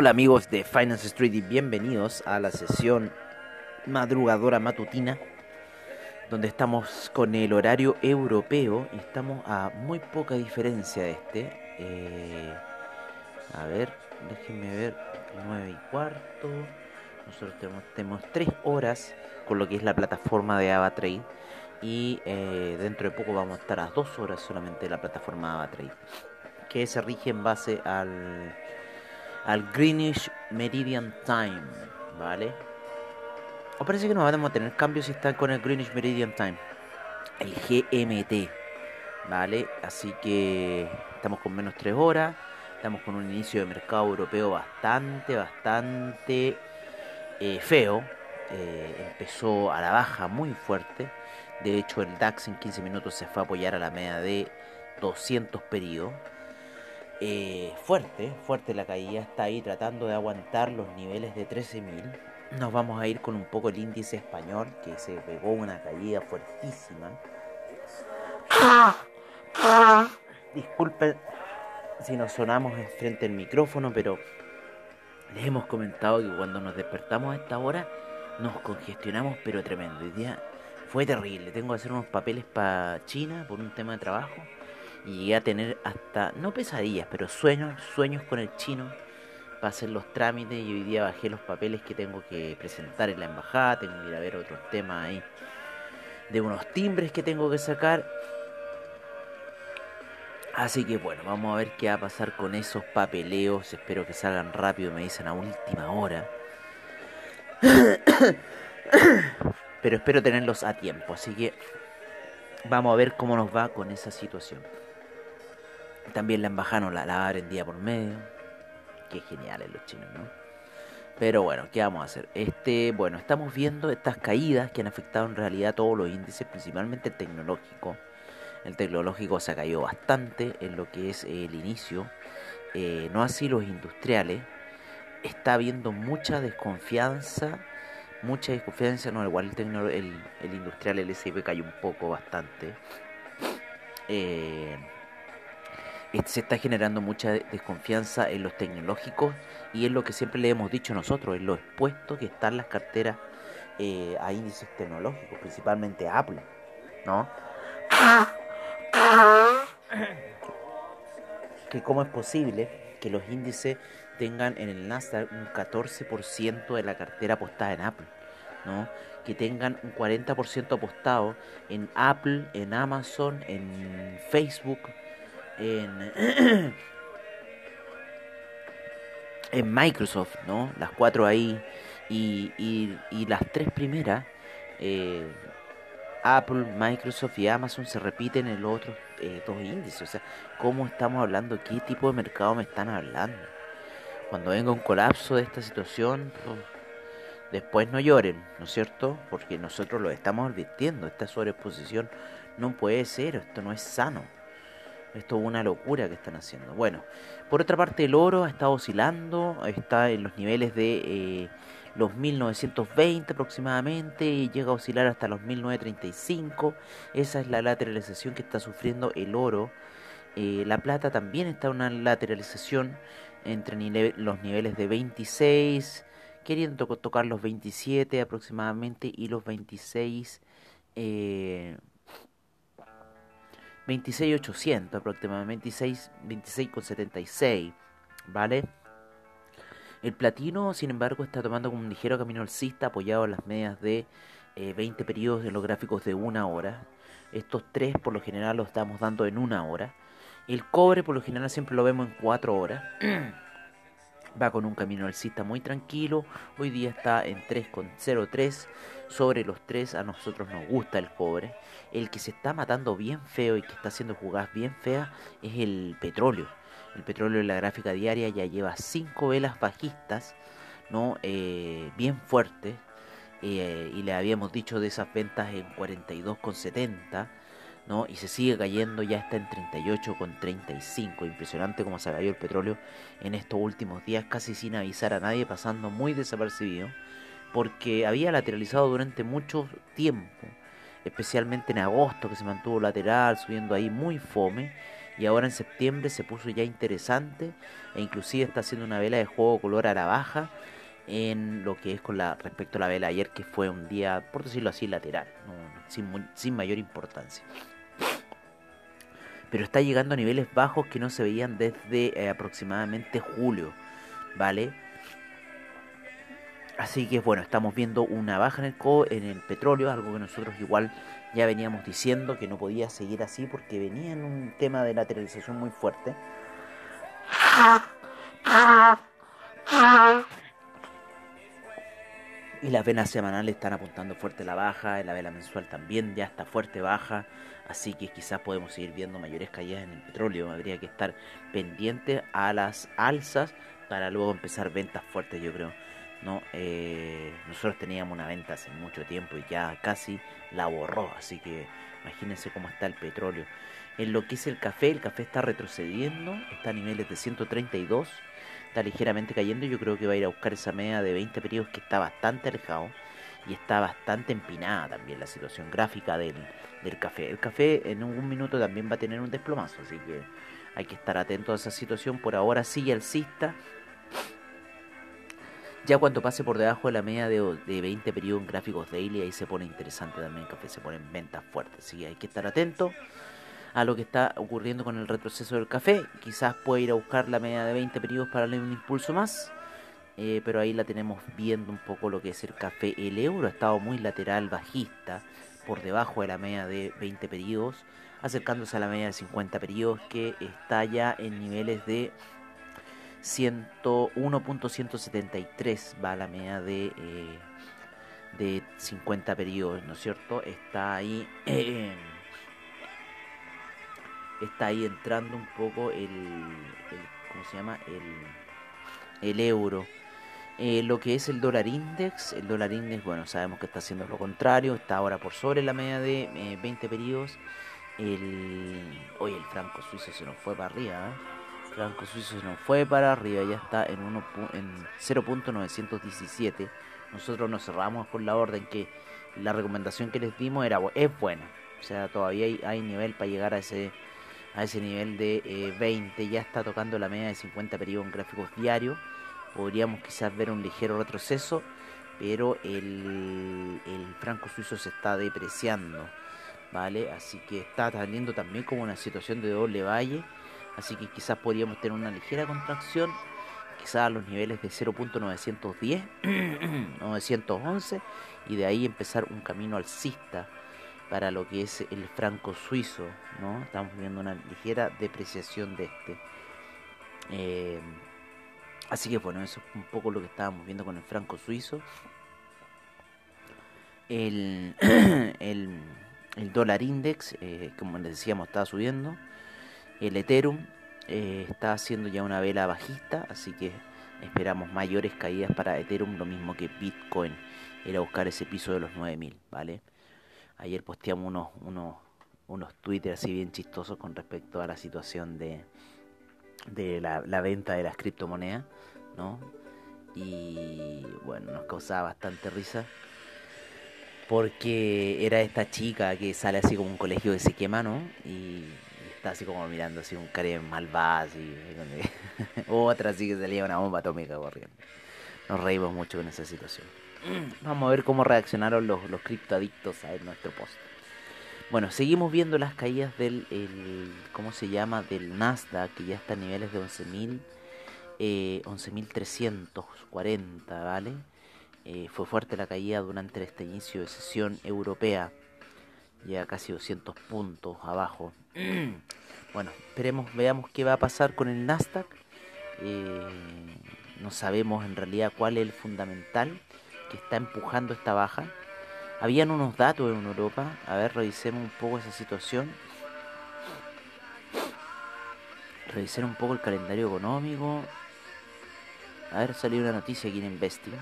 Hola amigos de Finance Street y bienvenidos a la sesión madrugadora matutina donde estamos con el horario europeo y estamos a muy poca diferencia de este. Eh, a ver, déjenme ver, 9 y cuarto. Nosotros tenemos, tenemos 3 horas con lo que es la plataforma de AvaTrade y eh, dentro de poco vamos a estar a 2 horas solamente de la plataforma AvaTrade que se rige en base al al Greenwich Meridian Time, ¿vale? O parece que no vamos a tener cambios si están con el Greenwich Meridian Time, el GMT, ¿vale? Así que estamos con menos 3 horas, estamos con un inicio de mercado europeo bastante, bastante eh, feo. Eh, empezó a la baja muy fuerte. De hecho, el DAX en 15 minutos se fue a apoyar a la media de 200 periodos. Eh, fuerte, fuerte la caída, está ahí tratando de aguantar los niveles de 13.000. Nos vamos a ir con un poco el índice español que se pegó una caída fuertísima. Disculpen si nos sonamos frente al micrófono, pero les hemos comentado que cuando nos despertamos a esta hora nos congestionamos, pero tremendo. Hoy día fue terrible. Tengo que hacer unos papeles para China por un tema de trabajo y llegué a tener hasta, no pesadillas, pero sueños, sueños con el chino para hacer los trámites y hoy día bajé los papeles que tengo que presentar en la embajada, tengo que ir a ver otros temas ahí de unos timbres que tengo que sacar. Así que bueno, vamos a ver qué va a pasar con esos papeleos. Espero que salgan rápido, me dicen a última hora. Pero espero tenerlos a tiempo, así que vamos a ver cómo nos va con esa situación. También la embajada la, la abren día por medio. Qué geniales los chinos, ¿no? Pero bueno, ¿qué vamos a hacer? Este, bueno, estamos viendo estas caídas que han afectado en realidad todos los índices, principalmente el tecnológico. El tecnológico se caído bastante en lo que es el inicio. Eh, no así los industriales. Está habiendo mucha desconfianza. Mucha desconfianza. No, igual el, el, el industrial, el S&P cayó un poco bastante. Eh, se está generando mucha desconfianza en los tecnológicos y es lo que siempre le hemos dicho nosotros, en lo expuesto que están las carteras eh, a índices tecnológicos, principalmente Apple, ¿no? Que cómo es posible que los índices tengan en el Nasdaq un 14% de la cartera apostada en Apple, ¿no? Que tengan un 40% apostado en Apple, en Amazon, en Facebook, en, Microsoft, ¿no? Las cuatro ahí. Y, y, las tres primeras, eh, Apple, Microsoft y Amazon, se repiten en los otros eh, dos índices. O sea, ¿cómo estamos hablando? ¿Qué tipo de mercado me están hablando? Cuando venga un colapso de esta situación, después no lloren, ¿no es cierto? Porque nosotros lo estamos advirtiendo. Esta sobreexposición no puede ser, esto no es sano. Esto es una locura que están haciendo. Bueno, por otra parte el oro ha estado oscilando, está en los niveles de eh, los 1920 aproximadamente y llega a oscilar hasta los 1935. Esa es la lateralización que está sufriendo el oro. Eh, la plata también está en una lateralización entre los niveles de 26, queriendo tocar los 27 aproximadamente y los 26. Eh, 26.800 aproximadamente, 26, 26,76, ¿vale? El platino, sin embargo, está tomando como un ligero camino alcista apoyado en las medias de 20 periodos en los gráficos de una hora. Estos tres por lo general los estamos dando en una hora. El cobre por lo general siempre lo vemos en 4 horas. Va con un camino alcista muy tranquilo. Hoy día está en 3,03. Sobre los 3 a nosotros nos gusta el cobre. El que se está matando bien feo y que está haciendo jugadas bien feas es el petróleo. El petróleo en la gráfica diaria ya lleva 5 velas bajistas, ¿no? Eh, bien fuertes. Eh, y le habíamos dicho de esas ventas en 42,70 ¿no? Y se sigue cayendo, ya está en 38,35. Impresionante cómo se cayó el petróleo en estos últimos días, casi sin avisar a nadie, pasando muy desapercibido, porque había lateralizado durante mucho tiempo, especialmente en agosto que se mantuvo lateral, subiendo ahí muy fome. Y ahora en septiembre se puso ya interesante e inclusive está haciendo una vela de juego color a la baja en lo que es con la respecto a la vela ayer que fue un día por decirlo así lateral sin mayor importancia pero está llegando a niveles bajos que no se veían desde eh, aproximadamente julio, ¿vale? Así que bueno, estamos viendo una baja en el, co en el petróleo, algo que nosotros igual ya veníamos diciendo que no podía seguir así porque venía en un tema de lateralización muy fuerte. Y las venas semanales están apuntando fuerte la baja, la vela mensual también ya está fuerte baja, así que quizás podemos seguir viendo mayores caídas en el petróleo. Habría que estar pendiente a las alzas para luego empezar ventas fuertes, yo creo. ¿no? Eh, nosotros teníamos una venta hace mucho tiempo y ya casi la borró, así que imagínense cómo está el petróleo. En lo que es el café, el café está retrocediendo, está a niveles de 132 ligeramente cayendo. Yo creo que va a ir a buscar esa media de 20 periodos que está bastante alejado y está bastante empinada también la situación gráfica del, del café. El café en un minuto también va a tener un desplomazo, así que hay que estar atento a esa situación. Por ahora sigue alcista. Ya cuando pase por debajo de la media de, de 20 periodos en gráficos daily, ahí se pone interesante también el café, se pone en ventas fuertes. Así que hay que estar atento a lo que está ocurriendo con el retroceso del café. Quizás puede ir a buscar la media de 20 periodos para darle un impulso más. Eh, pero ahí la tenemos viendo un poco lo que es el café. El euro ha estado muy lateral, bajista, por debajo de la media de 20 periodos, acercándose a la media de 50 periodos, que está ya en niveles de 101.173, va la media de, eh, de 50 periodos, ¿no es cierto? Está ahí. está ahí entrando un poco el, ¿cómo se llama? El, el euro. Eh, lo que es el dólar index, el dólar index, bueno, sabemos que está haciendo lo contrario, está ahora por sobre la media de 20 eh, periodos. El, hoy el franco suizo se nos fue para arriba, ¿eh? Franco suizo se nos fue para arriba, ya está en, en 0.917. Nosotros nos cerramos con la orden que la recomendación que les dimos era es buena. O sea, todavía hay nivel para llegar a ese a ese nivel de 20, eh, ya está tocando la media de 50 periodos en gráficos diarios. Podríamos quizás ver un ligero retroceso, pero el, el franco suizo se está depreciando, ¿vale? Así que está saliendo también como una situación de doble valle, así que quizás podríamos tener una ligera contracción, quizás a los niveles de 0.910, 911, y de ahí empezar un camino alcista para lo que es el franco suizo, ¿no? Estamos viendo una ligera depreciación de este. Eh, así que bueno, eso es un poco lo que estábamos viendo con el franco suizo. El, el, dólar index, eh, como les decíamos, está subiendo. El Ethereum eh, está haciendo ya una vela bajista, así que esperamos mayores caídas para Ethereum, lo mismo que Bitcoin, era buscar ese piso de los 9000, ¿vale? Ayer posteamos unos, unos, unos Twitter así bien chistosos con respecto a la situación de, de la, venta de las criptomonedas, ¿no? Y bueno, nos causaba bastante risa porque era esta chica que sale así como un colegio que se quema, ¿no? Y, está así como mirando así un cara malvado, así, otra así que salía una bomba atómica corriendo. Nos reímos mucho con esa situación. Vamos a ver cómo reaccionaron los, los criptoadictos a nuestro post. Bueno, seguimos viendo las caídas del, el, ¿cómo se llama? Del Nasdaq, que ya está a niveles de 11.000, eh, 11.340, ¿vale? Eh, fue fuerte la caída durante este inicio de sesión europea. Ya casi 200 puntos abajo. bueno, esperemos, veamos qué va a pasar con el Nasdaq. Eh, no sabemos en realidad cuál es el fundamental que está empujando esta baja. Habían unos datos en Europa. A ver, revisemos un poco esa situación. Revisar un poco el calendario económico. A ver, salió una noticia aquí en Investing.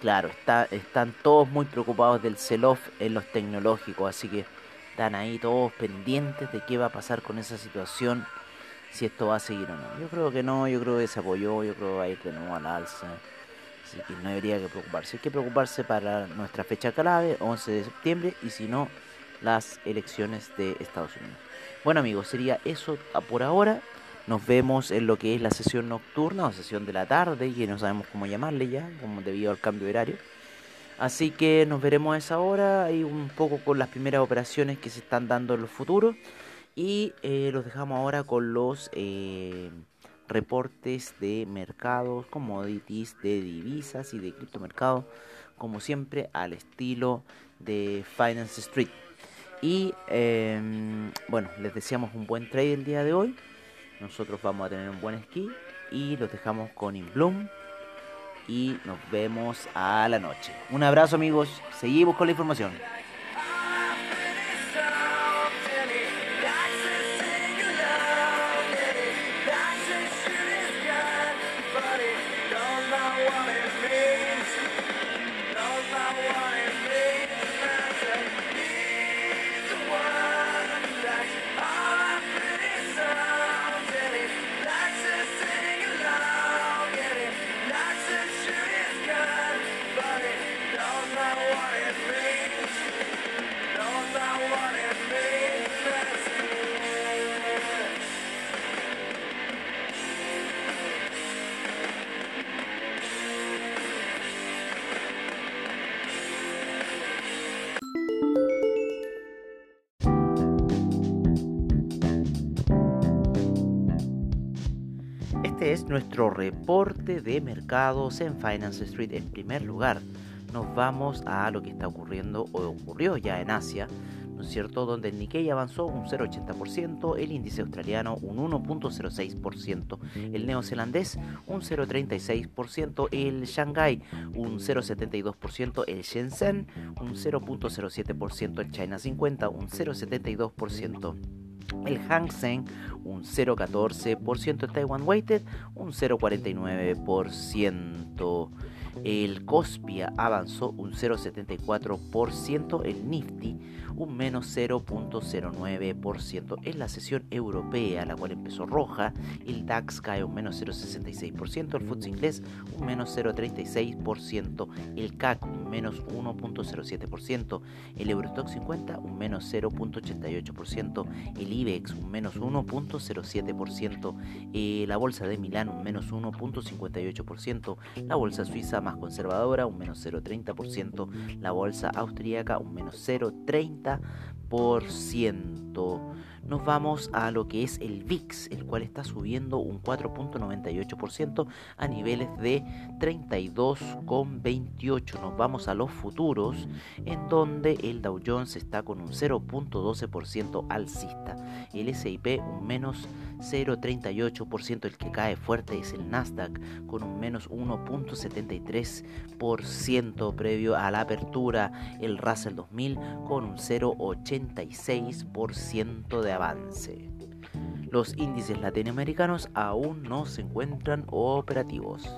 Claro, está, están todos muy preocupados del sell-off en los tecnológicos, así que están ahí todos pendientes de qué va a pasar con esa situación, si esto va a seguir o no. Yo creo que no, yo creo que se apoyó, yo creo que va a ir de nuevo al alza. Así que no debería que preocuparse. Hay que preocuparse para nuestra fecha clave, 11 de septiembre, y si no, las elecciones de Estados Unidos. Bueno amigos, sería eso por ahora. Nos vemos en lo que es la sesión nocturna o sesión de la tarde, que no sabemos cómo llamarle ya, como debido al cambio horario. Así que nos veremos a esa hora y un poco con las primeras operaciones que se están dando en los futuros. Y eh, los dejamos ahora con los eh, reportes de mercados, commodities, de divisas y de criptomercados, como siempre al estilo de Finance Street. Y em, bueno, les deseamos un buen trade el día de hoy. Nosotros vamos a tener un buen esquí y los dejamos con Inbloom. Y nos vemos a la noche. Un abrazo amigos, seguimos con la información. Este es nuestro reporte de mercados en Finance Street. En primer lugar, nos vamos a lo que está ocurriendo o ocurrió ya en Asia, ¿no es cierto? Donde el Nikkei avanzó un 0,80%, el índice australiano un 1,06%, el neozelandés un 0,36%, el Shanghai un 0,72%, el Shenzhen un 0,07%, el China 50 un 0,72% el Hang Seng un 0,14%, el Taiwan Weighted un 0,49%, el Cospia avanzó un 0,74%, el Nifty un menos 0.09%. En la sesión europea, la cual empezó roja, el DAX cae un menos 0.66%, el FTSE inglés un menos 0.36%, el CAC un menos 1.07%, el Eurostock 50 un menos 0.88%, el IBEX un menos 1.07%, eh, la bolsa de Milán un menos 1.58%, la bolsa suiza más conservadora un menos 0.30%, la bolsa austríaca un menos 0.30%, nos vamos a lo que es el VIX, el cual está subiendo un 4.98% a niveles de 32,28. Nos vamos a los futuros, en donde el Dow Jones está con un 0.12% alcista. El SIP un menos 0,38%. El que cae fuerte es el Nasdaq con un menos 1.73% previo a la apertura. El Russell 2000 con un 0,86% de avance. Los índices latinoamericanos aún no se encuentran operativos.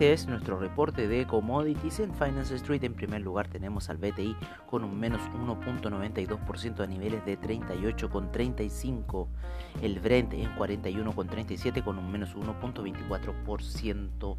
Este es nuestro reporte de commodities en Finance Street. En primer lugar tenemos al BTI con un menos 1.92% a niveles de 38,35. El Brent en 41,37 con un menos 1.24%.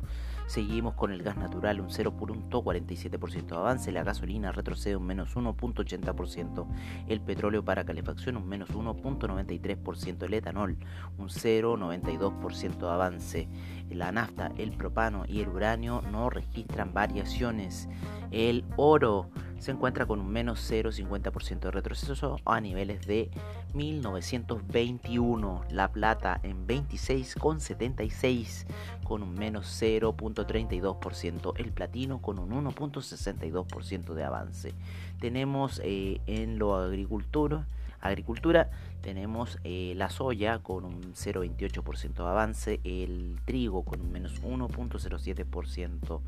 Seguimos con el gas natural, un 0.47% de avance. La gasolina retrocede un menos 1.80%. El petróleo para calefacción un menos 1.93%. El etanol un 0.92% de avance. La nafta, el propano y el uranio no registran variaciones. El oro se encuentra con un menos 0,50% de retroceso a niveles de 1921. La plata en 26,76 con un menos 0.32%. El platino con un 1.62% de avance. Tenemos eh, en lo agricultura agricultura tenemos eh, la soya con un 0,28% de avance, el trigo con un menos 1.07%,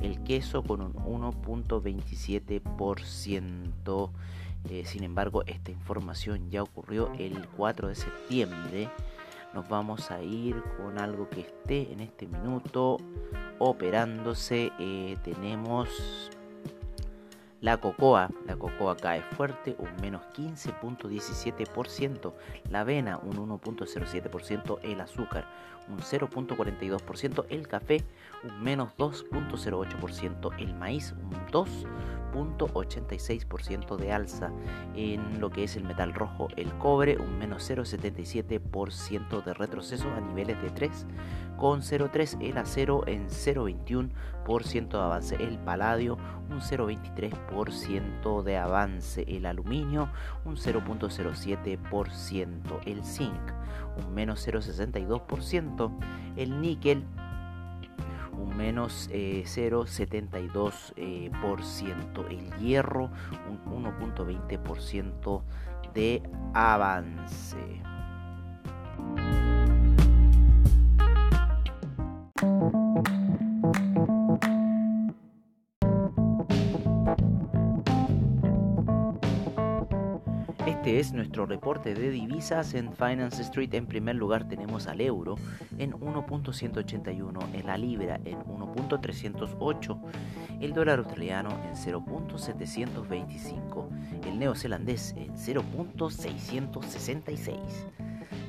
el queso con un 1.27%. Eh, sin embargo, esta información ya ocurrió el 4 de septiembre. Nos vamos a ir con algo que esté en este minuto operándose. Eh, tenemos la cocoa, la cocoa cae fuerte, un menos 15.17%. La avena, un 1.07%. El azúcar, un 0.42%. El café, un menos 2.08%. El maíz, un 2.86% de alza. En lo que es el metal rojo, el cobre, un menos 0.77% de retroceso a niveles de 3 con 0,3 el acero en 0,21% de avance, el paladio un 0,23% de avance, el aluminio un 0,07%, el zinc un menos 0,62%, el níquel un menos 0,72%, eh, el hierro un 1,20% de avance. Es nuestro reporte de divisas en Finance Street. En primer lugar tenemos al euro en 1.181, en la libra en 1.308, el dólar australiano en 0.725, el neozelandés en 0.666,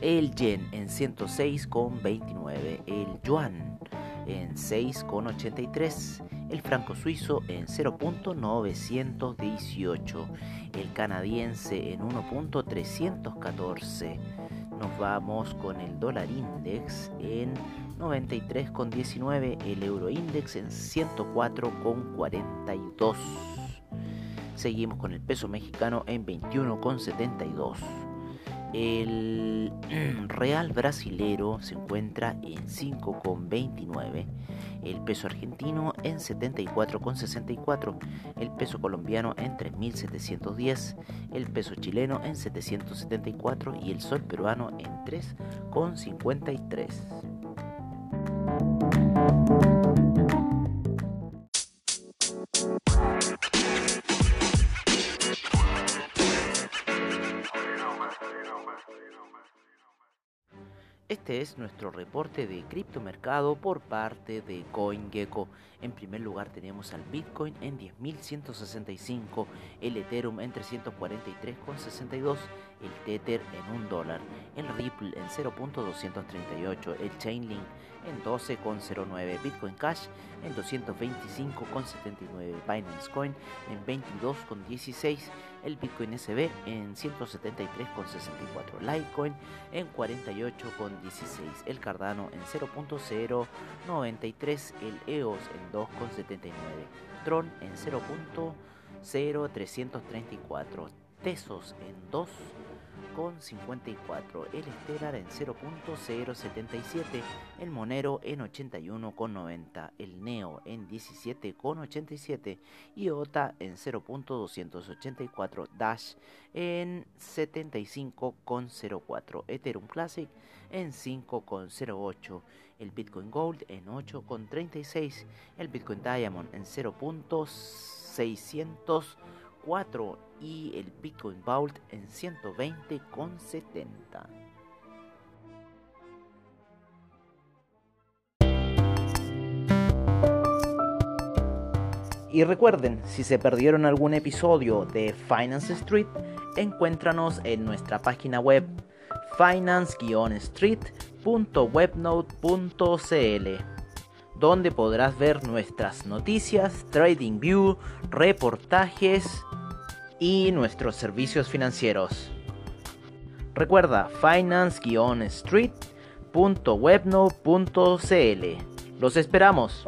el yen en 106,29, el yuan en 6,83, el franco suizo en 0.918, el canadiense en 1.314. Nos vamos con el dólar index en 93,19, el euro index en 104,42. Seguimos con el peso mexicano en 21,72. El real brasilero se encuentra en 5,29, el peso argentino en 74,64, el peso colombiano en 3.710, el peso chileno en 774 y el sol peruano en 3,53. Este es nuestro reporte de criptomercado por parte de CoinGecko. En primer lugar tenemos al Bitcoin en 10.165, el Ethereum en 343,62, el Tether en 1 dólar, el Ripple en 0.238, el Chainlink en 12,09, Bitcoin Cash en 225,79, Binance Coin en 22,16, el Bitcoin SB en 173,64, Litecoin en 48,16, el Cardano en 0.093, el EOS en 2,79, Tron en 0.0334, Tesos en 2 con 54, el Stellar en 0.077, el Monero en 81,90, el Neo en 17,87 y OTA en 0.284, Dash en 75,04, Ethereum Classic en 5,08, el Bitcoin Gold en 8,36, el Bitcoin Diamond en 0.604 y el Bitcoin Vault en 120,70. Y recuerden, si se perdieron algún episodio de Finance Street, encuéntranos en nuestra página web finance-street.webnote.cl donde podrás ver nuestras noticias, trading view, reportajes y nuestros servicios financieros. Recuerda finance-street.webnote.cl. Los esperamos.